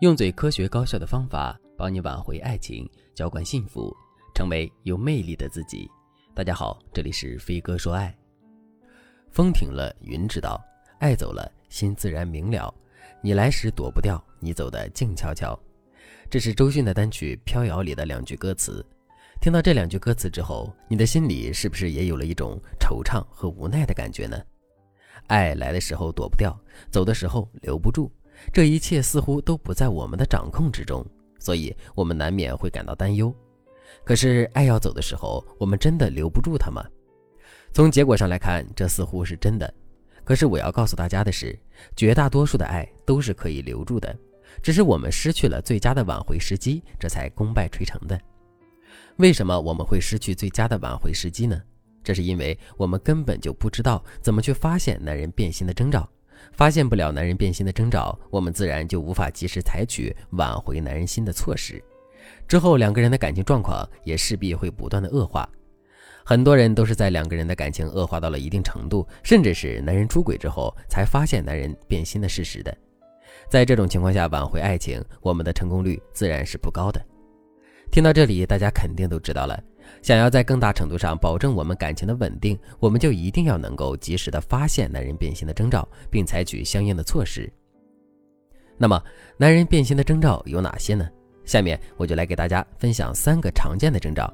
用最科学高效的方法帮你挽回爱情，浇灌幸福，成为有魅力的自己。大家好，这里是飞哥说爱。风停了，云知道；爱走了，心自然明了。你来时躲不掉，你走的静悄悄。这是周迅的单曲《飘摇》里的两句歌词。听到这两句歌词之后，你的心里是不是也有了一种惆怅和无奈的感觉呢？爱来的时候躲不掉，走的时候留不住。这一切似乎都不在我们的掌控之中，所以我们难免会感到担忧。可是爱要走的时候，我们真的留不住他吗？从结果上来看，这似乎是真的。可是我要告诉大家的是，绝大多数的爱都是可以留住的，只是我们失去了最佳的挽回时机，这才功败垂成的。为什么我们会失去最佳的挽回时机呢？这是因为我们根本就不知道怎么去发现男人变心的征兆。发现不了男人变心的征兆，我们自然就无法及时采取挽回男人心的措施，之后两个人的感情状况也势必会不断的恶化。很多人都是在两个人的感情恶化到了一定程度，甚至是男人出轨之后，才发现男人变心的事实的。在这种情况下挽回爱情，我们的成功率自然是不高的。听到这里，大家肯定都知道了。想要在更大程度上保证我们感情的稳定，我们就一定要能够及时的发现男人变心的征兆，并采取相应的措施。那么，男人变心的征兆有哪些呢？下面我就来给大家分享三个常见的征兆。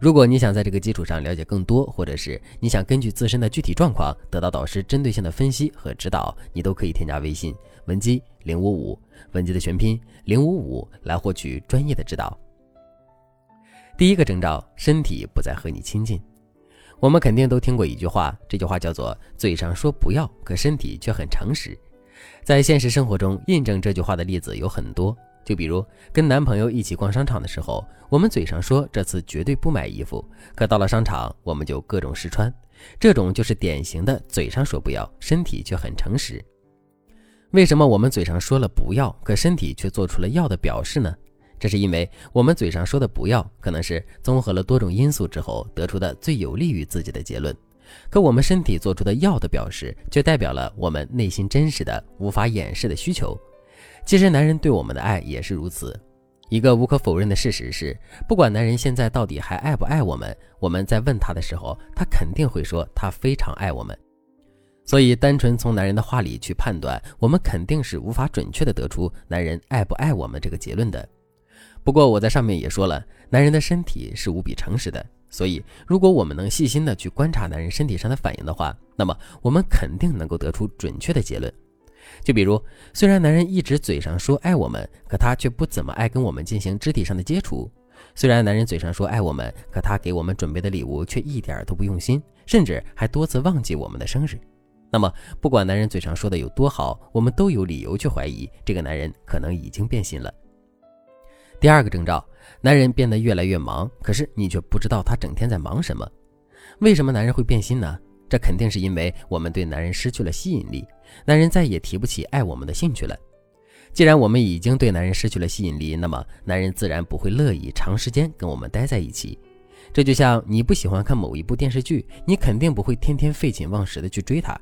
如果你想在这个基础上了解更多，或者是你想根据自身的具体状况得到导师针对性的分析和指导，你都可以添加微信文姬零五五，文姬的全拼零五五来获取专业的指导。第一个征兆，身体不再和你亲近。我们肯定都听过一句话，这句话叫做“嘴上说不要，可身体却很诚实”。在现实生活中，印证这句话的例子有很多。就比如跟男朋友一起逛商场的时候，我们嘴上说这次绝对不买衣服，可到了商场，我们就各种试穿。这种就是典型的嘴上说不要，身体却很诚实。为什么我们嘴上说了不要，可身体却做出了要的表示呢？这是因为我们嘴上说的“不要”，可能是综合了多种因素之后得出的最有利于自己的结论；可我们身体做出的“要”的表示，却代表了我们内心真实的、无法掩饰的需求。其实，男人对我们的爱也是如此。一个无可否认的事实是，不管男人现在到底还爱不爱我们，我们在问他的时候，他肯定会说他非常爱我们。所以，单纯从男人的话里去判断，我们肯定是无法准确的得出男人爱不爱我们这个结论的。不过我在上面也说了，男人的身体是无比诚实的，所以如果我们能细心的去观察男人身体上的反应的话，那么我们肯定能够得出准确的结论。就比如，虽然男人一直嘴上说爱我们，可他却不怎么爱跟我们进行肢体上的接触；虽然男人嘴上说爱我们，可他给我们准备的礼物却一点都不用心，甚至还多次忘记我们的生日。那么，不管男人嘴上说的有多好，我们都有理由去怀疑这个男人可能已经变心了。第二个征兆，男人变得越来越忙，可是你却不知道他整天在忙什么。为什么男人会变心呢？这肯定是因为我们对男人失去了吸引力，男人再也提不起爱我们的兴趣了。既然我们已经对男人失去了吸引力，那么男人自然不会乐意长时间跟我们待在一起。这就像你不喜欢看某一部电视剧，你肯定不会天天废寝忘食的去追它，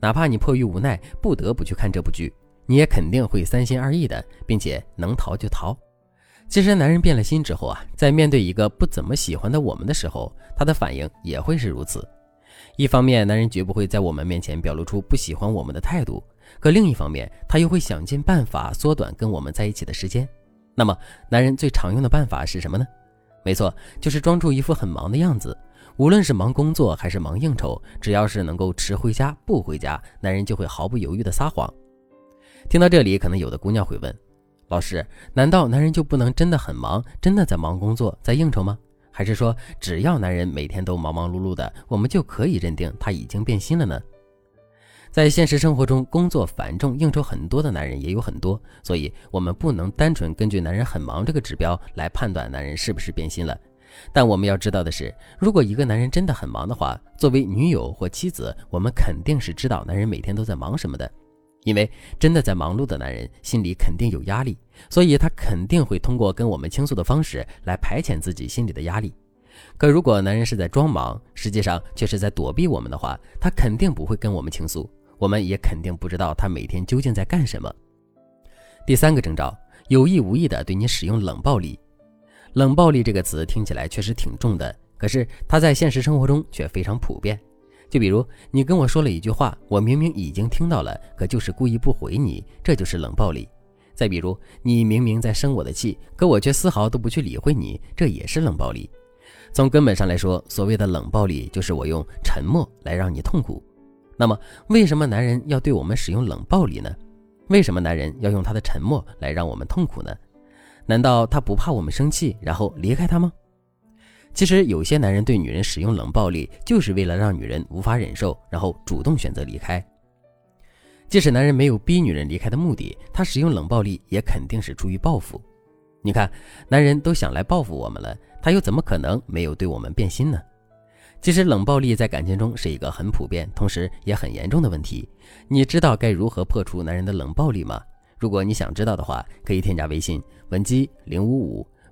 哪怕你迫于无奈不得不去看这部剧，你也肯定会三心二意的，并且能逃就逃。其实，男人变了心之后啊，在面对一个不怎么喜欢的我们的时候，他的反应也会是如此。一方面，男人绝不会在我们面前表露出不喜欢我们的态度；可另一方面，他又会想尽办法缩短跟我们在一起的时间。那么，男人最常用的办法是什么呢？没错，就是装出一副很忙的样子。无论是忙工作还是忙应酬，只要是能够迟回家不回家，男人就会毫不犹豫的撒谎。听到这里，可能有的姑娘会问。老师，难道男人就不能真的很忙，真的在忙工作，在应酬吗？还是说，只要男人每天都忙忙碌碌的，我们就可以认定他已经变心了呢？在现实生活中，工作繁重、应酬很多的男人也有很多，所以我们不能单纯根据男人很忙这个指标来判断男人是不是变心了。但我们要知道的是，如果一个男人真的很忙的话，作为女友或妻子，我们肯定是知道男人每天都在忙什么的。因为真的在忙碌的男人心里肯定有压力，所以他肯定会通过跟我们倾诉的方式来排遣自己心里的压力。可如果男人是在装忙，实际上却是在躲避我们的话，他肯定不会跟我们倾诉，我们也肯定不知道他每天究竟在干什么。第三个征兆，有意无意的对你使用冷暴力。冷暴力这个词听起来确实挺重的，可是它在现实生活中却非常普遍。就比如你跟我说了一句话，我明明已经听到了，可就是故意不回你，这就是冷暴力。再比如你明明在生我的气，可我却丝毫都不去理会你，这也是冷暴力。从根本上来说，所谓的冷暴力就是我用沉默来让你痛苦。那么，为什么男人要对我们使用冷暴力呢？为什么男人要用他的沉默来让我们痛苦呢？难道他不怕我们生气，然后离开他吗？其实，有些男人对女人使用冷暴力，就是为了让女人无法忍受，然后主动选择离开。即使男人没有逼女人离开的目的，他使用冷暴力也肯定是出于报复。你看，男人都想来报复我们了，他又怎么可能没有对我们变心呢？其实，冷暴力在感情中是一个很普遍，同时也很严重的问题。你知道该如何破除男人的冷暴力吗？如果你想知道的话，可以添加微信文姬零五五，